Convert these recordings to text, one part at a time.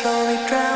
slowly drown.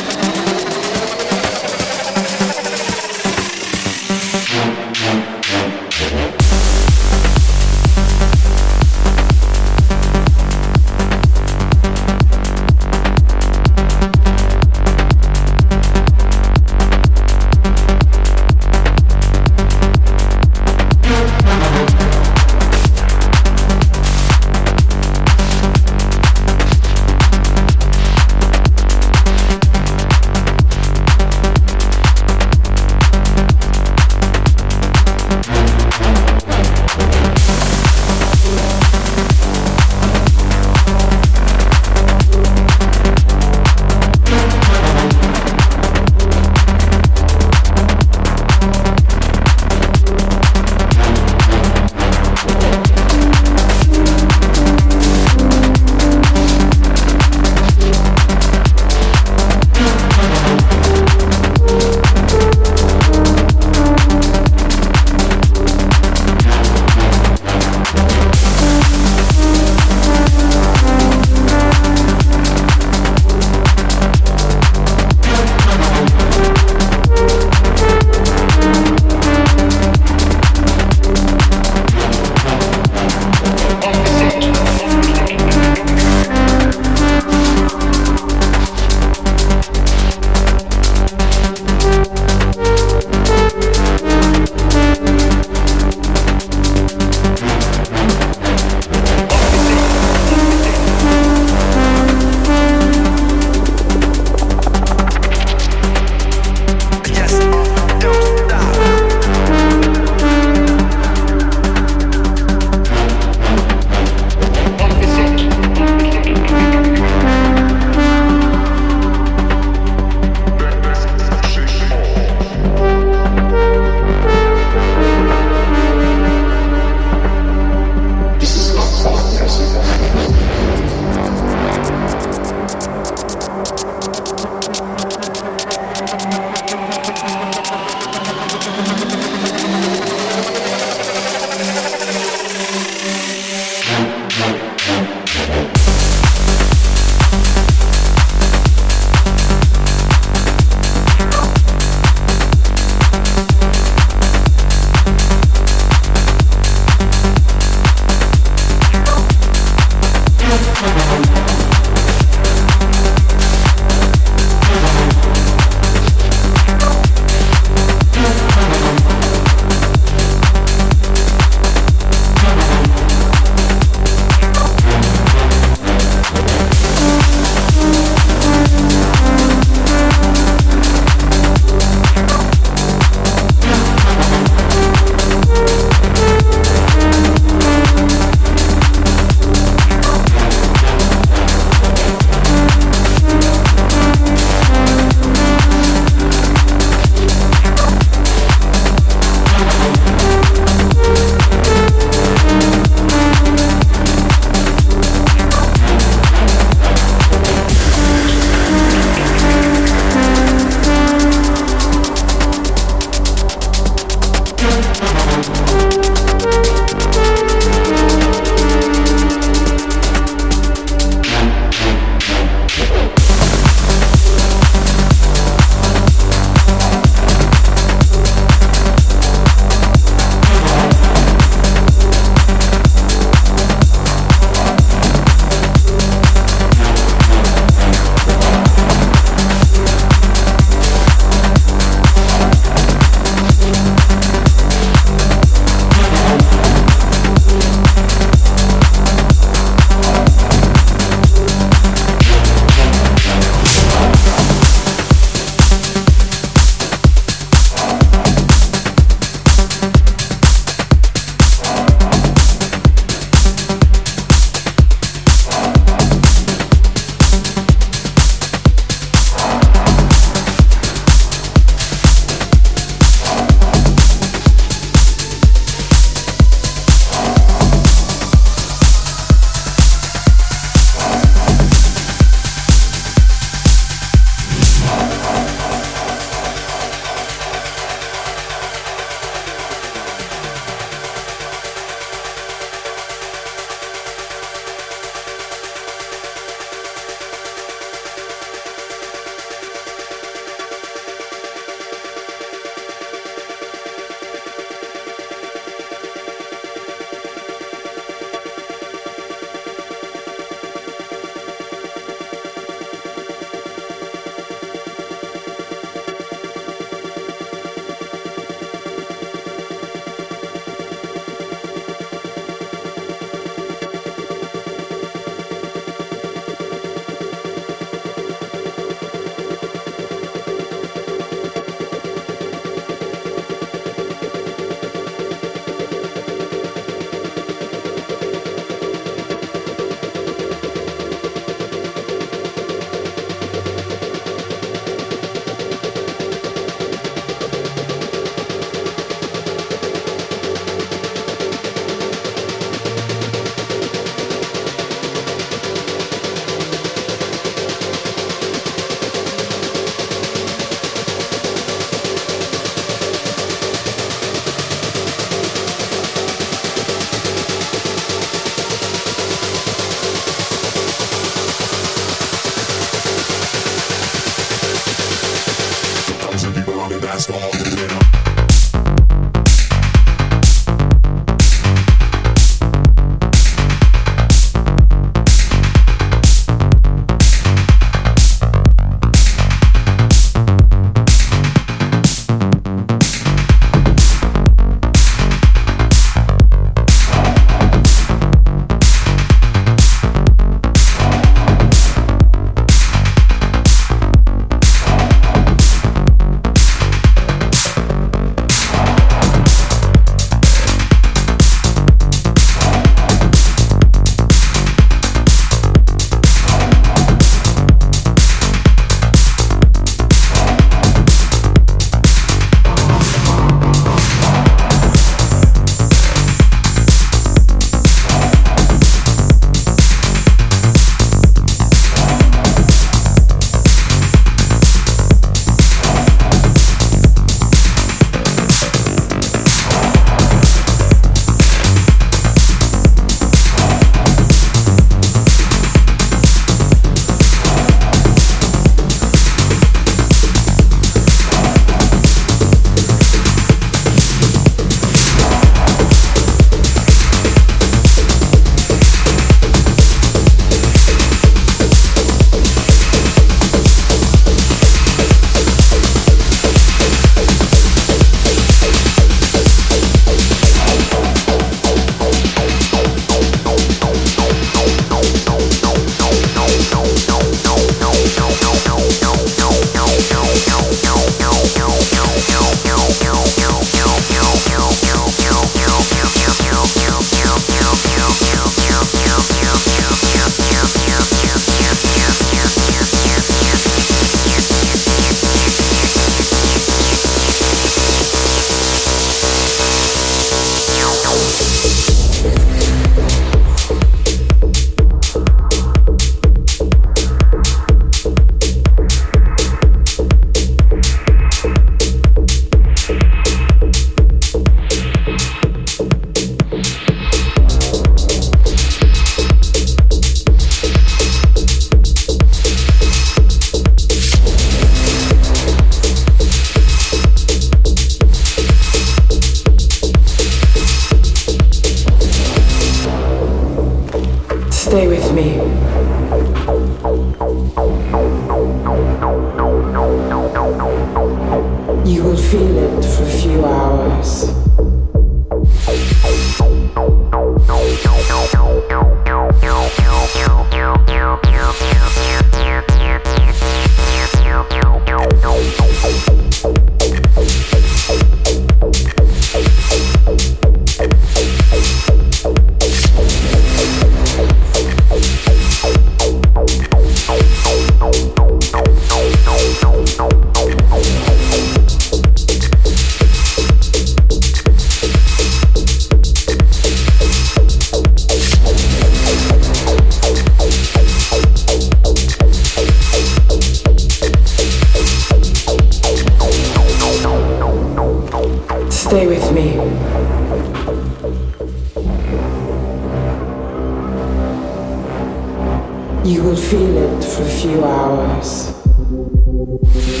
Música